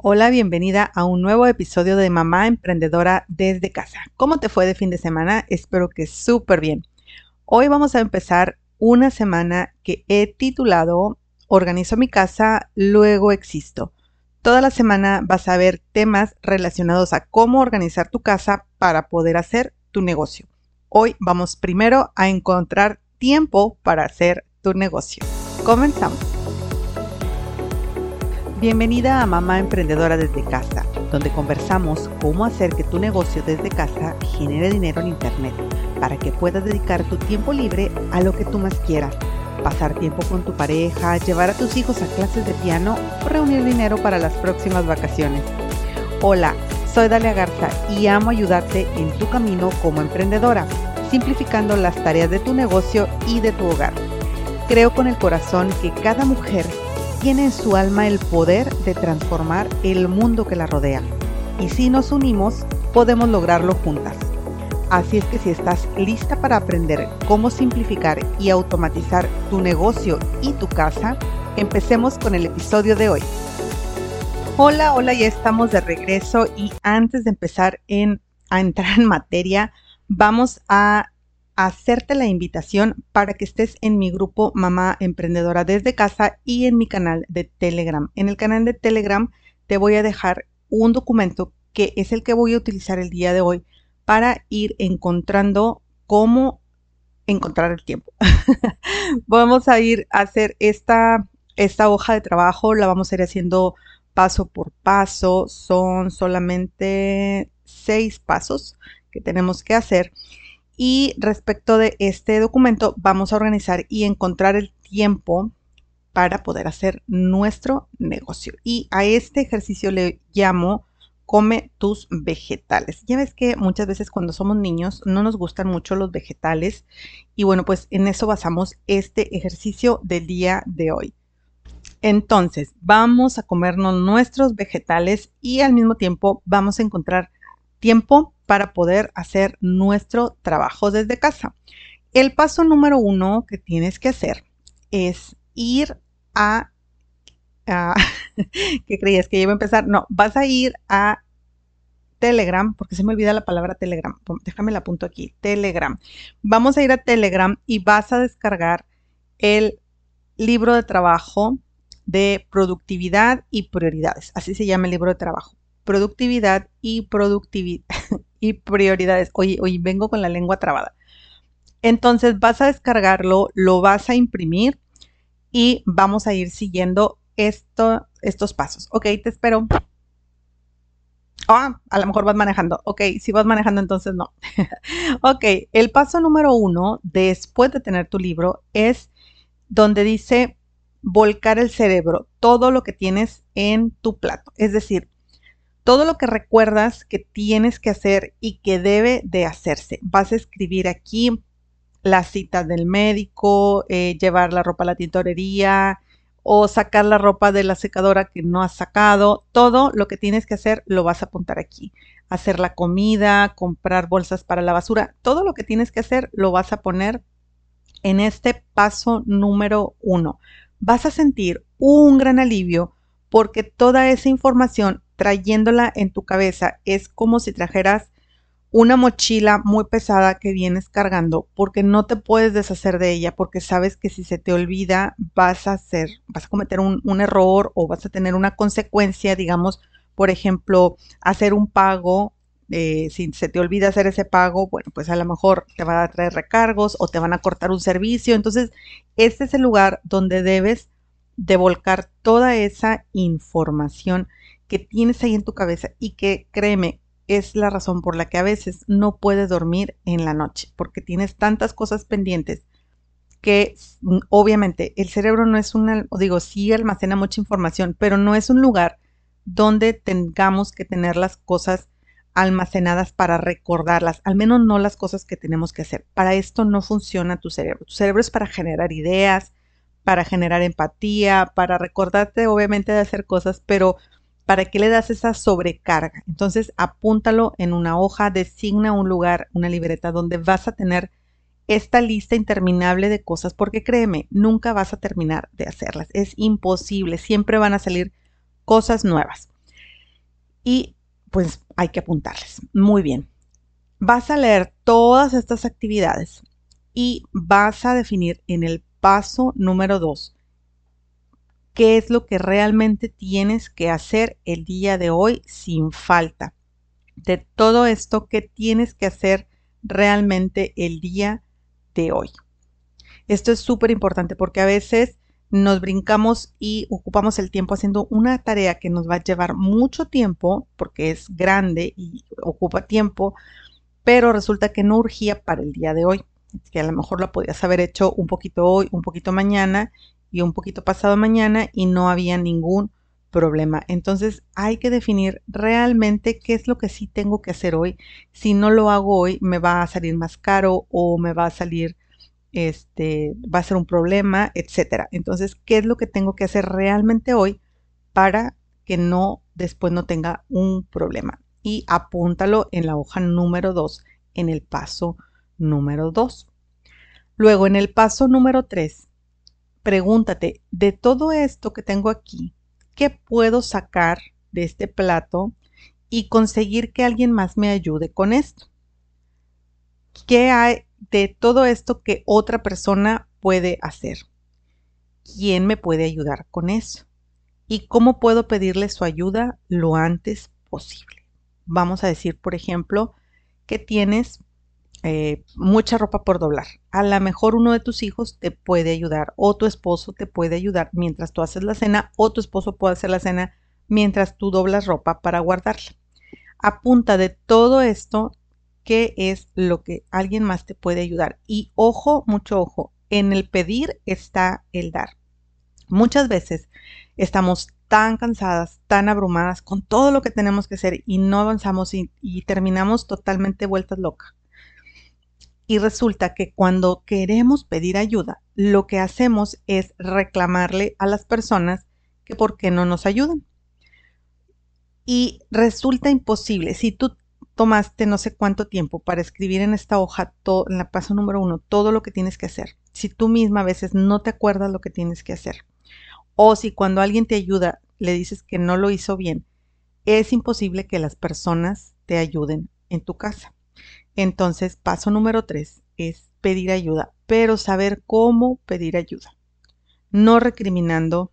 Hola, bienvenida a un nuevo episodio de Mamá Emprendedora desde casa. ¿Cómo te fue de fin de semana? Espero que súper bien. Hoy vamos a empezar una semana que he titulado Organizo mi casa, luego existo. Toda la semana vas a ver temas relacionados a cómo organizar tu casa para poder hacer tu negocio. Hoy vamos primero a encontrar tiempo para hacer tu negocio. Comenzamos. Bienvenida a Mamá Emprendedora desde casa, donde conversamos cómo hacer que tu negocio desde casa genere dinero en Internet para que puedas dedicar tu tiempo libre a lo que tú más quieras. Pasar tiempo con tu pareja, llevar a tus hijos a clases de piano o reunir dinero para las próximas vacaciones. Hola, soy Dalia Garza y amo ayudarte en tu camino como emprendedora, simplificando las tareas de tu negocio y de tu hogar. Creo con el corazón que cada mujer tiene en su alma el poder de transformar el mundo que la rodea. Y si nos unimos, podemos lograrlo juntas. Así es que si estás lista para aprender cómo simplificar y automatizar tu negocio y tu casa, empecemos con el episodio de hoy. Hola, hola, ya estamos de regreso y antes de empezar a entrar en materia, vamos a hacerte la invitación para que estés en mi grupo Mamá Emprendedora desde casa y en mi canal de Telegram. En el canal de Telegram te voy a dejar un documento que es el que voy a utilizar el día de hoy para ir encontrando cómo encontrar el tiempo. vamos a ir a hacer esta, esta hoja de trabajo, la vamos a ir haciendo paso por paso. Son solamente seis pasos que tenemos que hacer. Y respecto de este documento, vamos a organizar y encontrar el tiempo para poder hacer nuestro negocio. Y a este ejercicio le llamo come tus vegetales. Ya ves que muchas veces cuando somos niños no nos gustan mucho los vegetales y bueno, pues en eso basamos este ejercicio del día de hoy. Entonces, vamos a comernos nuestros vegetales y al mismo tiempo vamos a encontrar tiempo para poder hacer nuestro trabajo desde casa. El paso número uno que tienes que hacer es ir a... ¿Qué creías que iba a empezar? No, vas a ir a Telegram, porque se me olvida la palabra Telegram. Déjame la apunto aquí. Telegram. Vamos a ir a Telegram y vas a descargar el libro de trabajo de productividad y prioridades. Así se llama el libro de trabajo productividad y productividad y prioridades. Hoy, hoy vengo con la lengua trabada. Entonces vas a descargarlo, lo vas a imprimir y vamos a ir siguiendo esto, estos pasos. Ok, te espero. Ah, a lo mejor vas manejando. Ok, si vas manejando, entonces no. ok, el paso número uno, después de tener tu libro, es donde dice volcar el cerebro, todo lo que tienes en tu plato. Es decir, todo lo que recuerdas que tienes que hacer y que debe de hacerse. Vas a escribir aquí las citas del médico, eh, llevar la ropa a la tintorería o sacar la ropa de la secadora que no has sacado. Todo lo que tienes que hacer lo vas a apuntar aquí. Hacer la comida, comprar bolsas para la basura. Todo lo que tienes que hacer lo vas a poner en este paso número uno. Vas a sentir un gran alivio porque toda esa información trayéndola en tu cabeza es como si trajeras una mochila muy pesada que vienes cargando porque no te puedes deshacer de ella porque sabes que si se te olvida vas a hacer, vas a cometer un, error o vas a tener una consecuencia, digamos, por ejemplo, hacer un pago eh, si se te olvida hacer ese pago, bueno, pues a lo mejor te va a traer recargos o te van a cortar un servicio. Entonces, este es el lugar donde debes de volcar toda esa información que tienes ahí en tu cabeza y que créeme, es la razón por la que a veces no puedes dormir en la noche, porque tienes tantas cosas pendientes que mm, obviamente el cerebro no es una, digo, sí almacena mucha información, pero no es un lugar donde tengamos que tener las cosas almacenadas para recordarlas, al menos no las cosas que tenemos que hacer. Para esto no funciona tu cerebro. Tu cerebro es para generar ideas, para generar empatía, para recordarte obviamente de hacer cosas, pero ¿para qué le das esa sobrecarga? Entonces apúntalo en una hoja, designa un lugar, una libreta donde vas a tener esta lista interminable de cosas, porque créeme, nunca vas a terminar de hacerlas. Es imposible, siempre van a salir cosas nuevas. y pues hay que apuntarles. Muy bien. Vas a leer todas estas actividades y vas a definir en el paso número 2 qué es lo que realmente tienes que hacer el día de hoy sin falta. De todo esto que tienes que hacer realmente el día de hoy. Esto es súper importante porque a veces nos brincamos y ocupamos el tiempo haciendo una tarea que nos va a llevar mucho tiempo porque es grande y ocupa tiempo, pero resulta que no urgía para el día de hoy. que a lo mejor la podías haber hecho un poquito hoy, un poquito mañana y un poquito pasado mañana y no había ningún problema. Entonces hay que definir realmente qué es lo que sí tengo que hacer hoy. Si no lo hago hoy, me va a salir más caro o me va a salir, este, va a ser un problema, etcétera. Entonces, ¿qué es lo que tengo que hacer realmente hoy para que no después no tenga un problema? Y apúntalo en la hoja número 2, en el paso número 2. Luego, en el paso número 3, pregúntate, de todo esto que tengo aquí, ¿qué puedo sacar de este plato y conseguir que alguien más me ayude con esto? ¿Qué hay de todo esto que otra persona puede hacer? ¿Quién me puede ayudar con eso? ¿Y cómo puedo pedirle su ayuda lo antes posible? Vamos a decir, por ejemplo, que tienes eh, mucha ropa por doblar. A lo mejor uno de tus hijos te puede ayudar o tu esposo te puede ayudar mientras tú haces la cena o tu esposo puede hacer la cena mientras tú doblas ropa para guardarla. Apunta de todo esto qué es lo que alguien más te puede ayudar. Y ojo, mucho ojo, en el pedir está el dar. Muchas veces estamos tan cansadas, tan abrumadas con todo lo que tenemos que hacer y no avanzamos y, y terminamos totalmente vueltas locas. Y resulta que cuando queremos pedir ayuda, lo que hacemos es reclamarle a las personas que por qué no nos ayudan. Y resulta imposible. Si tú tomaste no sé cuánto tiempo para escribir en esta hoja, en la paso número uno, todo lo que tienes que hacer. Si tú misma a veces no te acuerdas lo que tienes que hacer. O si cuando alguien te ayuda le dices que no lo hizo bien, es imposible que las personas te ayuden en tu casa. Entonces, paso número tres es pedir ayuda, pero saber cómo pedir ayuda. No recriminando,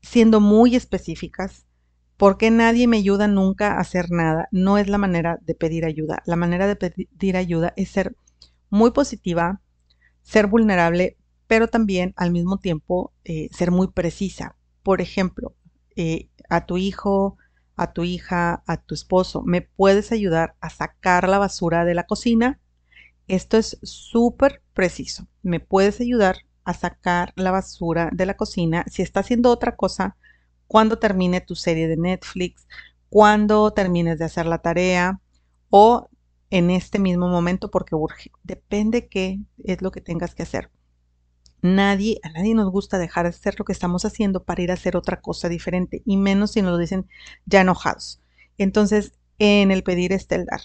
siendo muy específicas, porque nadie me ayuda nunca a hacer nada. No es la manera de pedir ayuda. La manera de pedir ayuda es ser muy positiva, ser vulnerable, pero también al mismo tiempo eh, ser muy precisa. Por ejemplo, eh, a tu hijo, a tu hija, a tu esposo, ¿me puedes ayudar a sacar la basura de la cocina? Esto es súper preciso. ¿Me puedes ayudar a sacar la basura de la cocina? Si está haciendo otra cosa, cuando termine tu serie de Netflix, cuando termines de hacer la tarea o en este mismo momento porque urge. Depende qué es lo que tengas que hacer. Nadie, a nadie nos gusta dejar de hacer lo que estamos haciendo para ir a hacer otra cosa diferente, y menos si nos lo dicen ya enojados. Entonces, en el pedir está el dar.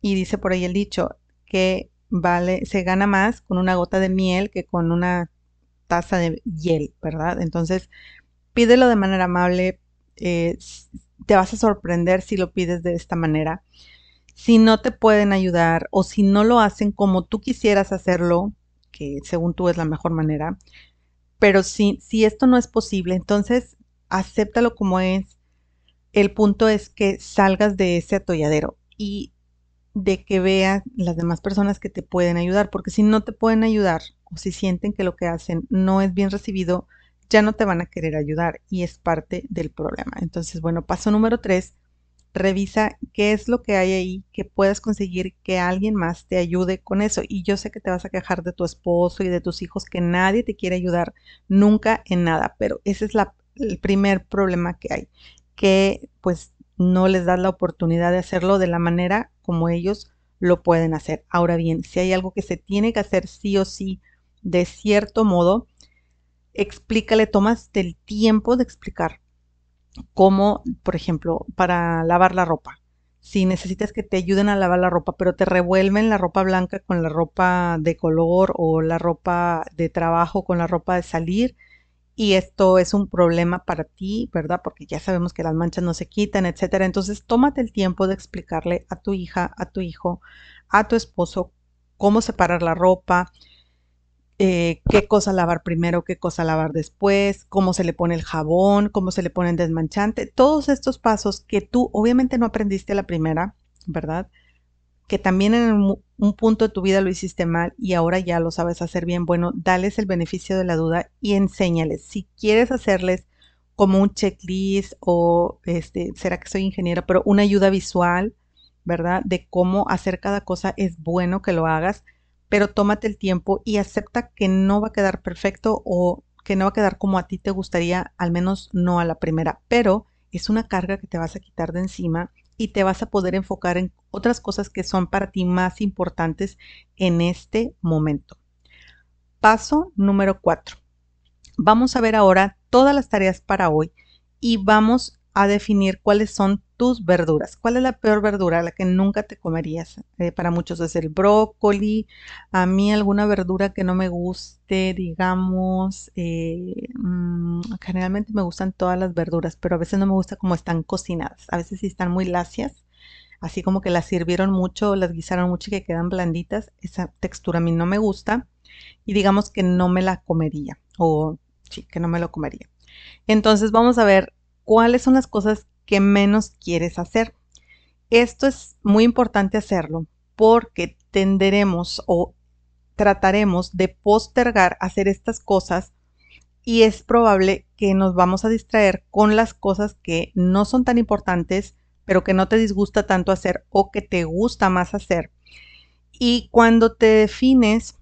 Y dice por ahí el dicho que vale, se gana más con una gota de miel que con una taza de hiel, ¿verdad? Entonces, pídelo de manera amable. Eh, te vas a sorprender si lo pides de esta manera. Si no te pueden ayudar o si no lo hacen como tú quisieras hacerlo, que según tú es la mejor manera. Pero si, si esto no es posible, entonces acéptalo como es. El punto es que salgas de ese atolladero y de que veas las demás personas que te pueden ayudar, porque si no te pueden ayudar o si sienten que lo que hacen no es bien recibido, ya no te van a querer ayudar y es parte del problema. Entonces, bueno, paso número tres, revisa qué es lo que hay ahí que puedas conseguir que alguien más te ayude con eso. Y yo sé que te vas a quejar de tu esposo y de tus hijos, que nadie te quiere ayudar nunca en nada, pero ese es el primer problema que hay, que pues no les das la oportunidad de hacerlo de la manera como ellos lo pueden hacer. Ahora bien, si hay algo que se tiene que hacer sí o sí, de cierto modo, explícale, tomas el tiempo de explicar como, por ejemplo, para lavar la ropa. Si necesitas que te ayuden a lavar la ropa, pero te revuelven la ropa blanca con la ropa de color o la ropa de trabajo con la ropa de salir y esto es un problema para ti, ¿verdad? Porque ya sabemos que las manchas no se quitan, etcétera. Entonces, tómate el tiempo de explicarle a tu hija, a tu hijo, a tu esposo cómo separar la ropa, eh, qué cosa lavar primero, qué cosa lavar después, cómo se le pone el jabón, cómo se le pone el desmanchante, todos estos pasos que tú obviamente no aprendiste la primera, ¿verdad? Que también en un punto de tu vida lo hiciste mal y ahora ya lo sabes hacer bien, bueno, dales el beneficio de la duda y enséñales. Si quieres hacerles como un checklist o este, será que soy ingeniera, pero una ayuda visual, ¿verdad? De cómo hacer cada cosa es bueno que lo hagas, pero tómate el tiempo y acepta que no va a quedar perfecto o que no va a quedar como a ti te gustaría, al menos no a la primera, pero es una carga que te vas a quitar de encima y te vas a poder enfocar en otras cosas que son para ti más importantes en este momento. Paso número 4. Vamos a ver ahora todas las tareas para hoy y vamos a definir cuáles son tus verduras. ¿Cuál es la peor verdura, la que nunca te comerías? Eh, para muchos es el brócoli. A mí alguna verdura que no me guste, digamos, eh, mm, generalmente me gustan todas las verduras, pero a veces no me gusta como están cocinadas. A veces sí están muy lacias, así como que las sirvieron mucho, las guisaron mucho y que quedan blanditas. Esa textura a mí no me gusta y digamos que no me la comería o sí, que no me lo comería. Entonces vamos a ver cuáles son las cosas que menos quieres hacer. Esto es muy importante hacerlo porque tenderemos o trataremos de postergar hacer estas cosas y es probable que nos vamos a distraer con las cosas que no son tan importantes, pero que no te disgusta tanto hacer o que te gusta más hacer. Y cuando te defines,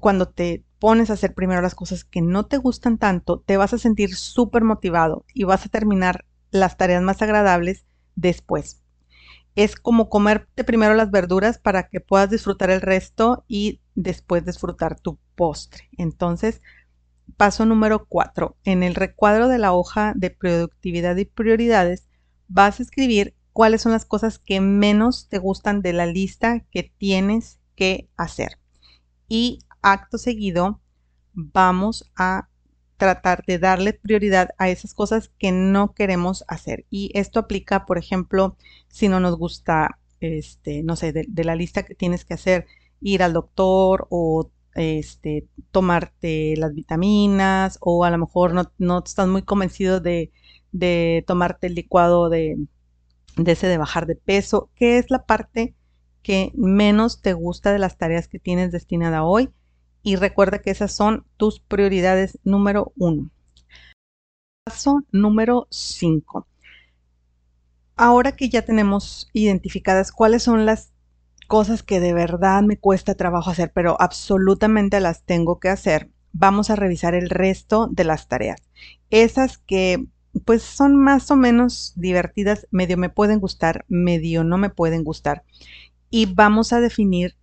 cuando te pones a hacer primero las cosas que no te gustan tanto, te vas a sentir súper motivado y vas a terminar las tareas más agradables después. Es como comerte primero las verduras para que puedas disfrutar el resto y después disfrutar tu postre. Entonces, paso número 4. En el recuadro de la hoja de productividad y prioridades, vas a escribir cuáles son las cosas que menos te gustan de la lista que tienes que hacer. Y acto seguido vamos a tratar de darle prioridad a esas cosas que no queremos hacer. Y esto aplica, por ejemplo, si no nos gusta, este, no sé, de, la lista que tienes que hacer, ir al doctor o este, tomarte las vitaminas o a lo mejor no, no estás muy convencido de, tomarte el licuado de, de ese de bajar de peso. ¿Qué es la parte que menos te gusta de las tareas que tienes destinada hoy? Y recuerda que esas son tus prioridades número uno. Paso número 5. Ahora que ya tenemos identificadas cuáles son las cosas que de verdad me cuesta trabajo hacer, pero absolutamente las tengo que hacer, vamos a revisar el resto de las tareas. Esas que pues son más o menos divertidas, medio me pueden gustar, medio no me pueden gustar. Y vamos a definir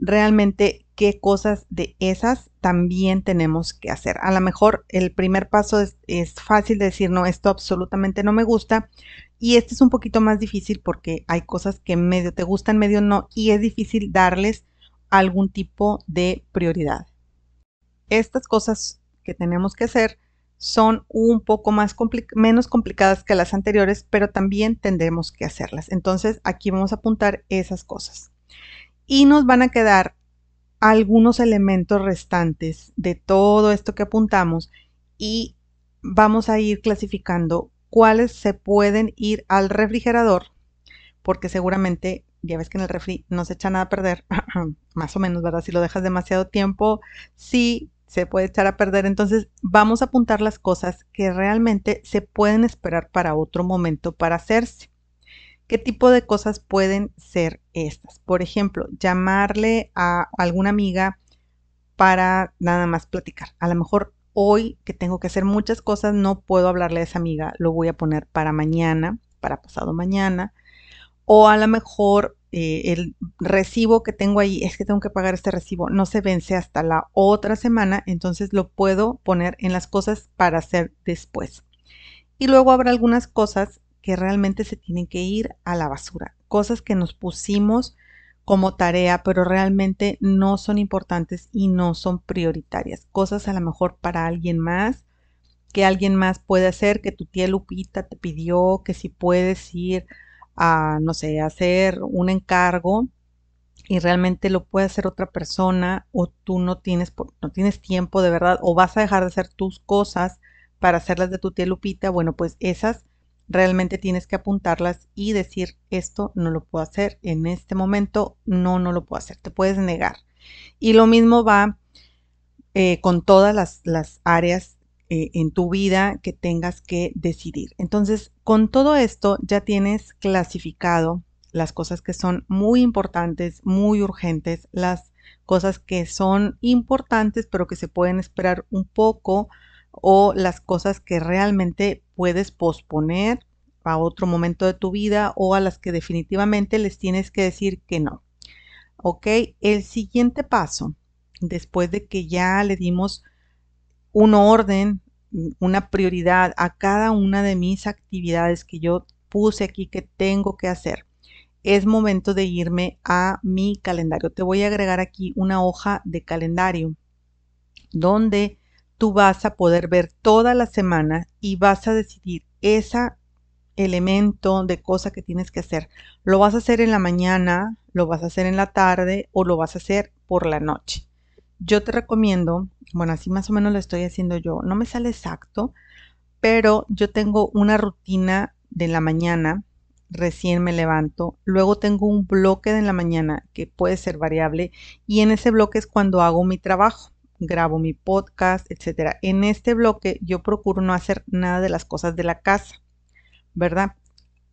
realmente qué cosas de esas también tenemos que hacer. A lo mejor el primer paso es, fácil de decir, no, esto absolutamente no me gusta. Y este es un poquito más difícil porque hay cosas que medio te gustan, medio no, y es difícil darles algún tipo de prioridad. Estas cosas que tenemos que hacer son un poco más menos complicadas que las anteriores, pero también tendremos que hacerlas. Entonces aquí vamos a apuntar esas cosas. Y nos van a quedar algunos elementos restantes de todo esto que apuntamos y vamos a ir clasificando cuáles se pueden ir al refrigerador, porque seguramente ya ves que en el refri no se echa nada a perder, más o menos, ¿verdad? Si lo dejas demasiado tiempo, sí se puede echar a perder. Entonces vamos a apuntar las cosas que realmente se pueden esperar para otro momento para hacerse. ¿Qué tipo de cosas pueden ser estas? Por ejemplo, llamarle a alguna amiga para nada más platicar. A lo mejor hoy que tengo que hacer muchas cosas no puedo hablarle a esa amiga, lo voy a poner para mañana, para pasado mañana. O a lo mejor eh, el recibo que tengo ahí, es que tengo que pagar este recibo, no se vence hasta la otra semana, entonces lo puedo poner en las cosas para hacer después. Y luego habrá algunas cosas que realmente se tienen que ir a la basura. Cosas que nos pusimos como tarea, pero realmente no son importantes y no son prioritarias. Cosas a lo mejor para alguien más, que alguien más puede hacer, que tu tía Lupita te pidió, que si puedes ir a, no sé, hacer un encargo y realmente lo puede hacer otra persona o tú no tienes, no tienes tiempo de verdad o vas a dejar de hacer tus cosas para hacerlas de tu tía Lupita, bueno, pues esas realmente tienes que apuntarlas y decir esto no lo puedo hacer en este momento, no, no lo puedo hacer, te puedes negar. Y lo mismo va eh, con todas las, las áreas eh, en tu vida que tengas que decidir. Entonces, con todo esto ya tienes clasificado las cosas que son muy importantes, muy urgentes, las cosas que son importantes pero que se pueden esperar un poco o las cosas que realmente puedes posponer a otro momento de tu vida o a las que definitivamente les tienes que decir que no. Ok, el siguiente paso, después de que ya le dimos un orden, una prioridad a cada una de mis actividades que yo puse aquí que tengo que hacer, es momento de irme a mi calendario. Te voy a agregar aquí una hoja de calendario donde tú vas a poder ver toda la semana y vas a decidir ese elemento de cosa que tienes que hacer. Lo vas a hacer en la mañana, lo vas a hacer en la tarde o lo vas a hacer por la noche. Yo te recomiendo, bueno, así más o menos lo estoy haciendo yo, no me sale exacto, pero yo tengo una rutina de la mañana, recién me levanto, luego tengo un bloque de la mañana que puede ser variable y en ese bloque es cuando hago mi trabajo grabo mi podcast, etcétera. En este bloque yo procuro no hacer nada de las cosas de la casa, ¿verdad?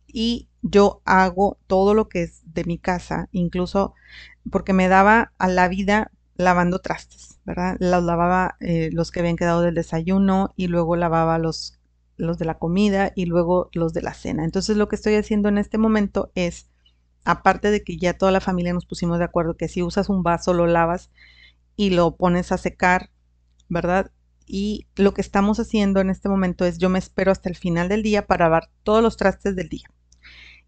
Y yo hago todo lo que es de mi casa, incluso porque me daba a la vida lavando trastes, ¿verdad? Los lavaba eh, los que habían quedado del desayuno y luego lavaba los, los de la comida y luego los de la cena. Entonces lo que estoy haciendo en este momento es, aparte de que ya toda la familia nos pusimos de acuerdo que si usas un vaso lo lavas y lo pones a secar, ¿verdad? Y lo que estamos haciendo en este momento es yo me espero hasta el final del día para lavar todos los trastes del día.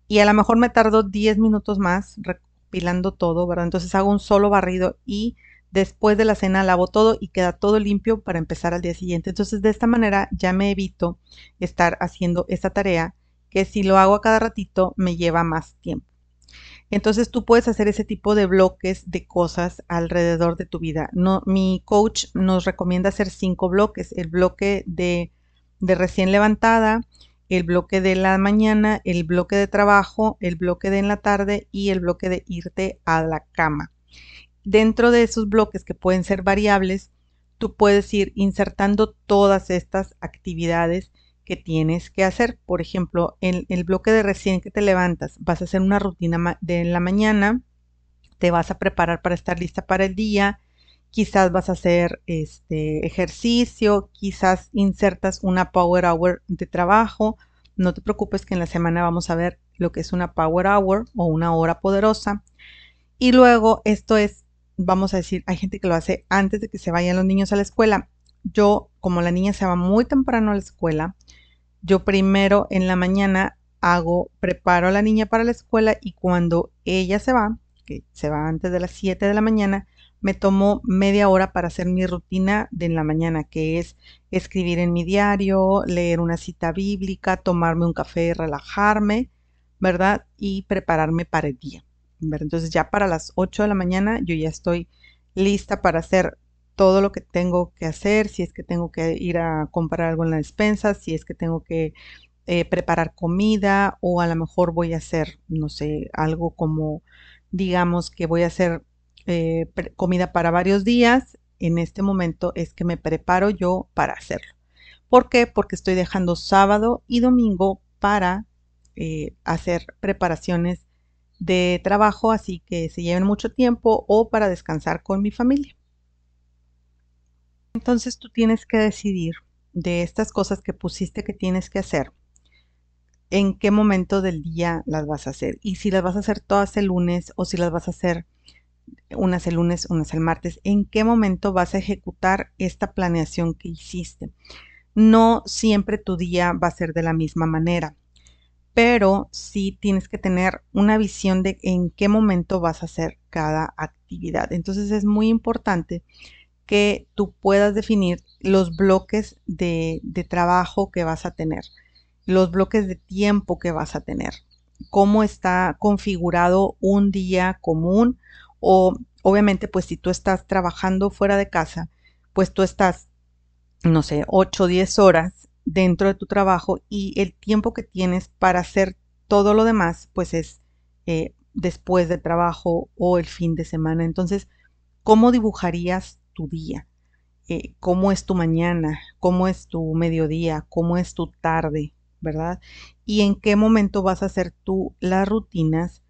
Y a lo mejor me tardo 10 minutos más recopilando todo, ¿verdad? Entonces hago un solo barrido y después de la cena lavo todo y queda todo limpio para empezar al día siguiente. Entonces de esta manera ya me evito estar haciendo esta tarea que si lo hago a cada ratito me lleva más tiempo. Entonces tú puedes hacer ese tipo de bloques de cosas alrededor de tu vida. Mi coach nos recomienda hacer cinco bloques. El bloque de, de recién levantada, el bloque de la mañana, el bloque de trabajo, el bloque de en la tarde y el bloque de irte a la cama. Dentro de esos bloques que pueden ser variables, tú puedes ir insertando todas estas actividades que tienes que hacer. Por ejemplo, en el bloque de recién que te levantas, vas a hacer una rutina de la mañana, te vas a preparar para estar lista para el día, quizás vas a hacer este ejercicio, quizás insertas una power hour de trabajo. No te preocupes que en la semana vamos a ver lo que es una power hour o una hora poderosa. Y luego esto es, vamos a decir, hay gente que lo hace antes de que se vayan los niños a la escuela. Yo, como la niña se va muy temprano a la escuela, yo primero en la mañana hago, preparo a la niña para la escuela y cuando ella se va, que se va antes de las 7 de la mañana, me tomo media hora para hacer mi rutina de en la mañana, que es escribir en mi diario, leer una cita bíblica, tomarme un café, relajarme, ¿verdad? Y prepararme para el día. Entonces ya para las 8 de la mañana yo ya estoy lista para hacer todo lo que tengo que hacer, si es que tengo que ir a comprar algo en la despensa, si es que tengo que eh, preparar comida o a lo mejor voy a hacer, no sé, algo como, digamos que voy a hacer eh, comida para varios días, en este momento es que me preparo yo para hacerlo. ¿Por qué? Porque estoy dejando sábado y domingo para eh, hacer preparaciones de trabajo, así que se lleven mucho tiempo o para descansar con mi familia. Entonces tú tienes que decidir de estas cosas que pusiste que tienes que hacer, en qué momento del día las vas a hacer. Y si las vas a hacer todas el lunes o si las vas a hacer unas el lunes, unas el martes, en qué momento vas a ejecutar esta planeación que hiciste. No siempre tu día va a ser de la misma manera, pero sí tienes que tener una visión de en qué momento vas a hacer cada actividad. Entonces es muy importante que tú puedas definir los bloques de, de trabajo que vas a tener, los bloques de tiempo que vas a tener, cómo está configurado un día común o obviamente pues si tú estás trabajando fuera de casa, pues tú estás, no sé, 8 o 10 horas dentro de tu trabajo y el tiempo que tienes para hacer todo lo demás pues es eh, después de trabajo o el fin de semana. Entonces, ¿cómo dibujarías tu día? Eh, ¿Cómo es tu mañana? ¿Cómo es tu mediodía? ¿Cómo es tu tarde? ¿Verdad? Y en qué momento vas a hacer tú las rutinas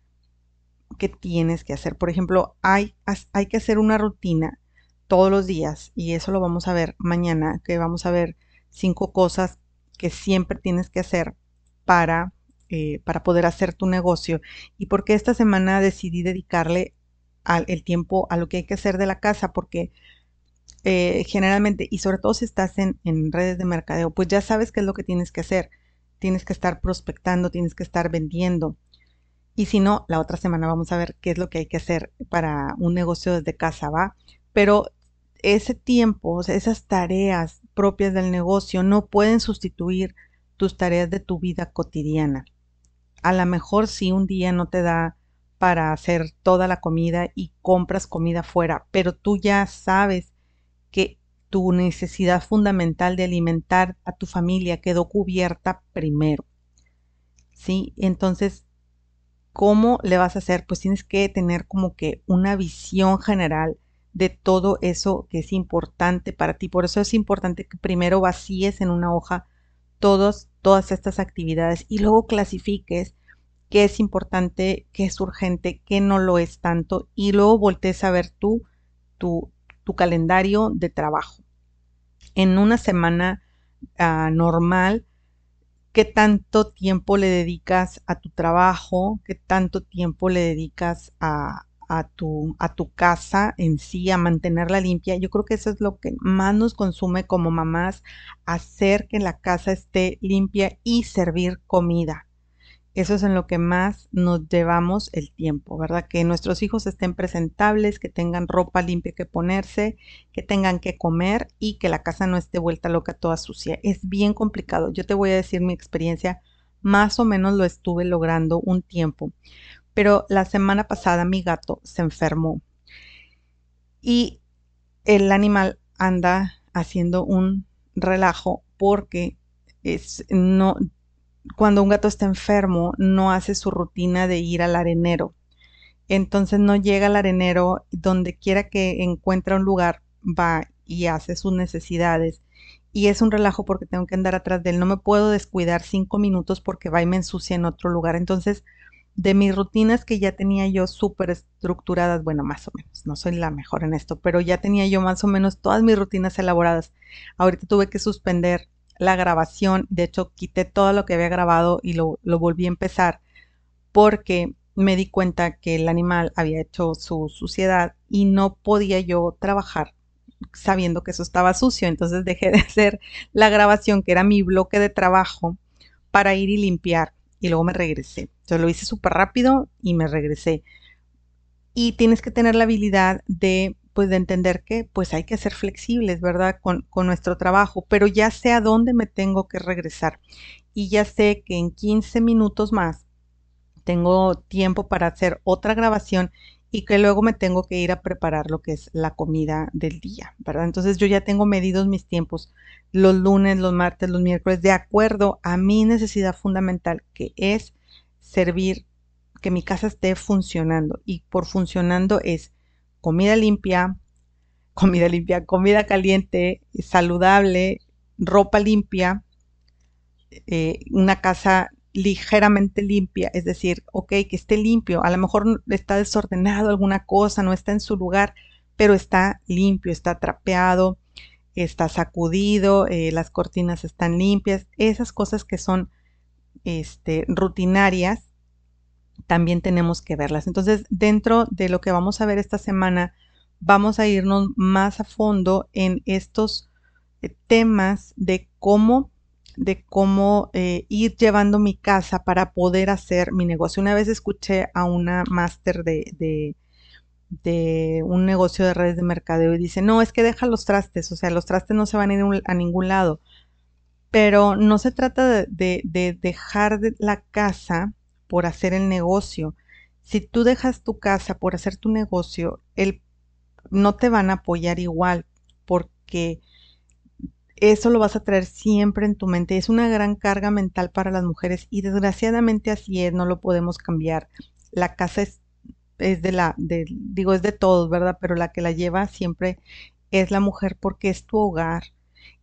que tienes que hacer. Por ejemplo, hay, hay que hacer una rutina todos los días y eso lo vamos a ver mañana, que vamos a ver cinco cosas que siempre tienes que hacer para eh, para poder hacer tu negocio y porque esta semana decidí dedicarle el tiempo a lo que hay que hacer de la casa porque eh, generalmente y sobre todo si estás en, en redes de mercadeo pues ya sabes qué es lo que tienes que hacer. Tienes que estar prospectando tienes que estar vendiendo. Y si no la otra semana vamos a ver qué es lo que hay que hacer para un negocio desde casa va pero ese tiempo esas tareas propias del negocio no pueden sustituir tus tareas de tu vida cotidiana. A lo mejor si un día no te da para hacer toda la comida y compras comida fuera, pero tú ya sabes que tu necesidad fundamental de alimentar a tu familia quedó cubierta primero. ¿Sí? Entonces, ¿cómo le vas a hacer? Pues tienes que tener como que una visión general de todo eso que es importante para ti. Por eso es importante que primero vacíes en una hoja todos, todas estas actividades y luego clasifiques qué es importante, qué es urgente, qué no lo es tanto y luego voltees a ver tú tu, tu calendario de trabajo. En una semana ah, normal, qué tanto tiempo le dedicas a tu trabajo, qué tanto tiempo le dedicas a, a tu, a tu casa en sí, a mantenerla limpia. Yo creo que eso es lo que más nos consume como mamás, hacer que la casa esté limpia y servir comida. Eso es en lo que más nos llevamos el tiempo, ¿verdad? Que nuestros hijos estén presentables, que tengan ropa limpia que ponerse, que tengan que comer y que la casa no esté vuelta loca toda sucia. Es bien complicado. Yo te voy a decir mi experiencia, más o menos lo estuve logrando un tiempo. Pero la semana pasada mi gato se enfermó y el animal anda haciendo un relajo porque es, no, cuando un gato está enfermo no hace su rutina de ir al arenero. Entonces no llega al arenero, donde quiera que encuentre un lugar, va y hace sus necesidades. Y es un relajo porque tengo que andar atrás de él. No me puedo descuidar cinco minutos porque va y me ensucia en otro lugar. Entonces de mis rutinas que ya tenía yo súper estructuradas, bueno, más o menos, no soy la mejor en esto, pero ya tenía yo más o menos todas mis rutinas elaboradas. Ahorita tuve que suspender la grabación, de hecho quité todo lo que había grabado y lo, lo volví a empezar porque me di cuenta que el animal había hecho su suciedad y no podía yo trabajar sabiendo que eso estaba sucio. Entonces dejé de hacer la grabación, que era mi bloque de trabajo, para ir y limpiar y luego me regresé. Entonces lo hice súper rápido y me regresé. Y tienes que tener la habilidad de, pues, de entender que pues hay que ser flexibles, ¿verdad? Con, con nuestro trabajo, pero ya sé a dónde me tengo que regresar. Y ya sé que en 15 minutos más tengo tiempo para hacer otra grabación y que luego me tengo que ir a preparar lo que es la comida del día, ¿verdad? Entonces yo ya tengo medidos mis tiempos los lunes, los martes, los miércoles, de acuerdo a mi necesidad fundamental, que es servir, que mi casa esté funcionando. Y por funcionando es comida limpia, comida limpia, comida caliente, saludable, ropa limpia, eh, una casa ligeramente limpia, es decir, ok, que esté limpio, a lo mejor está desordenado alguna cosa, no está en su lugar, pero está limpio, está trapeado, está sacudido, eh, las cortinas están limpias, esas cosas que son este, rutinarias, también tenemos que verlas. Entonces, dentro de lo que vamos a ver esta semana, vamos a irnos más a fondo en estos eh, temas de cómo de cómo eh, ir llevando mi casa para poder hacer mi negocio. Una vez escuché a una máster de, de un negocio de redes de mercadeo y dice, no, es que deja los trastes, o sea, los trastes no se van a ir a ningún lado. Pero no se trata de, de dejar la casa por hacer el negocio. Si tú dejas tu casa por hacer tu negocio, el, no te van a apoyar igual porque eso lo vas a traer siempre en tu mente. Es una gran carga mental para las mujeres y desgraciadamente así es, no lo podemos cambiar. La casa es, de la, de, digo, es de todos, ¿verdad? Pero la que la lleva siempre es la mujer porque es tu hogar,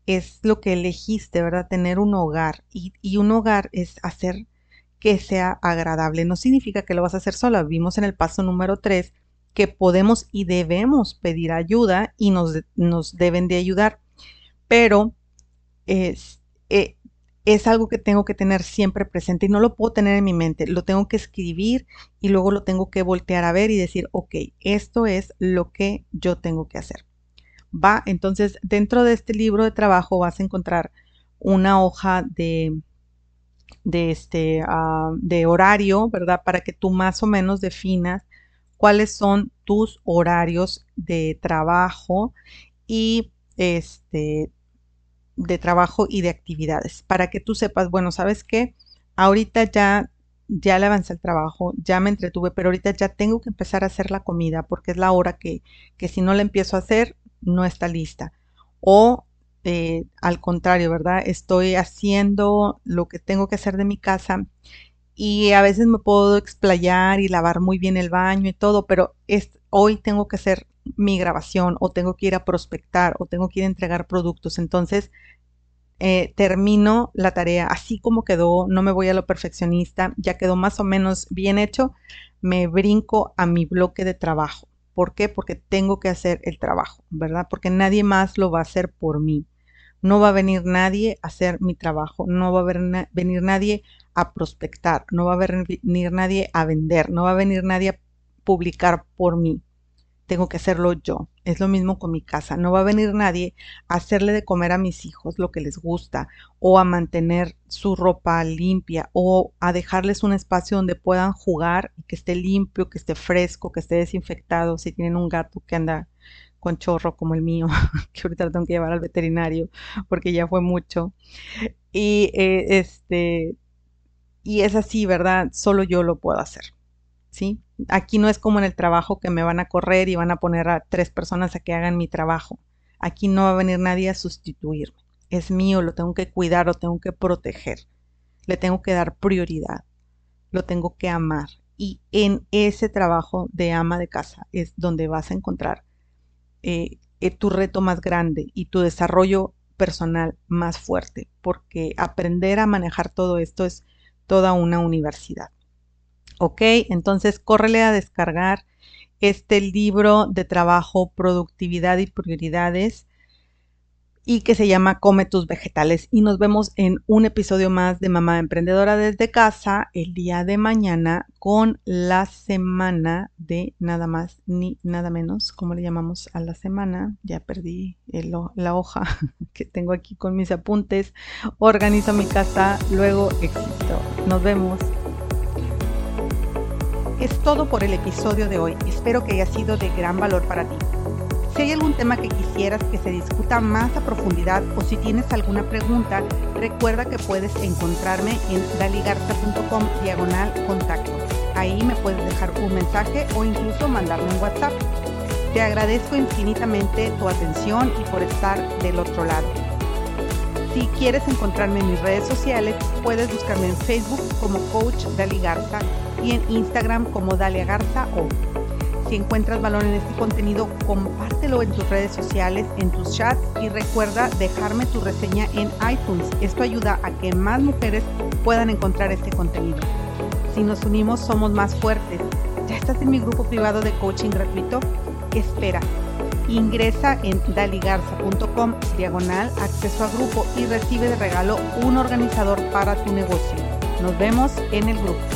es lo que elegiste, ¿verdad? Tener un hogar y un hogar es hacer que sea agradable. No significa que lo vas a hacer sola. Vimos en el paso número 3 que podemos y debemos pedir ayuda y nos, nos deben de ayudar pero es, eh, es algo que tengo que tener siempre presente y no lo puedo tener en mi mente, lo tengo que escribir y luego lo tengo que voltear a ver y decir, ok, esto es lo que yo tengo que hacer. Va, entonces dentro de este libro de trabajo vas a encontrar una hoja de, de, este, ah, de horario, ¿verdad? Para que tú más o menos definas cuáles son tus horarios de trabajo y este de trabajo y de actividades para que tú sepas, bueno, ¿sabes qué? Ahorita ya ya le avancé el trabajo, ya me entretuve, pero ahorita ya tengo que empezar a hacer la comida porque es la hora que, que si no la empiezo a hacer, no está lista. O eh, al contrario, ¿verdad? Estoy haciendo lo que tengo que hacer de mi casa y a veces me puedo explayar y lavar muy bien el baño y todo, pero es, hoy tengo que hacer mi grabación o tengo que ir a prospectar o tengo que ir a entregar productos. Entonces, eh, termino la tarea así como quedó, no me voy a lo perfeccionista, ya quedó más o menos bien hecho, me brinco a mi bloque de trabajo. ¿Por qué? Porque tengo que hacer el trabajo, ¿verdad? Porque nadie más lo va a hacer por mí. No va a venir nadie a hacer mi trabajo, no va a venir nadie a prospectar, no va a venir nadie a vender, no va a venir nadie a publicar por mí tengo que hacerlo yo. Es lo mismo con mi casa. No va a venir nadie a hacerle de comer a mis hijos lo que les gusta o a mantener su ropa limpia o a dejarles un espacio donde puedan jugar y que esté limpio, que esté fresco, que esté desinfectado. Si tienen un gato que anda con chorro como el mío, que ahorita lo tengo que llevar al veterinario porque ya fue mucho. Y eh, este y es así, ¿verdad? Solo yo lo puedo hacer. ¿Sí? Aquí no es como en el trabajo que me van a correr y van a poner a tres personas a que hagan mi trabajo. Aquí no va a venir nadie a sustituirme. Es mío, lo tengo que cuidar, lo tengo que proteger. Le tengo que dar prioridad. Lo tengo que amar. Y en ese trabajo de ama de casa es donde vas a encontrar eh, eh, tu reto más grande y tu desarrollo personal más fuerte, porque aprender a manejar todo esto es toda una universidad. Ok, entonces córrele a descargar este libro de trabajo, productividad y prioridades y que se llama Come tus vegetales. Y nos vemos en un episodio más de Mamá Emprendedora desde casa el día de mañana con la semana de nada más ni nada menos. ¿Cómo le llamamos a la semana? Ya perdí la hoja que tengo aquí con mis apuntes. Organizo mi casa, luego existo. Nos vemos es todo por el episodio de hoy. Espero que haya sido de gran valor para ti. Si hay algún tema que quisieras que se discuta más a profundidad o si tienes alguna pregunta, recuerda que puedes encontrarme en daligarza.com diagonal contacto. Ahí me puedes dejar un mensaje o incluso mandarme un WhatsApp. Te agradezco infinitamente tu atención y por estar del otro lado. Si quieres encontrarme en mis redes sociales, puedes buscarme en Facebook como Coach Dali Garza y en Instagram como Dalia Garza o. Si encuentras valor en este contenido, compártelo en tus redes sociales, en tus chats y recuerda dejarme tu reseña en iTunes. Esto ayuda a que más mujeres puedan encontrar este contenido. Si nos unimos, somos más fuertes. ¿Ya estás en mi grupo privado de coaching gratuito? Espera Ingresa en daligarza.com diagonal acceso a grupo y recibe de regalo un organizador para tu negocio. Nos vemos en el grupo.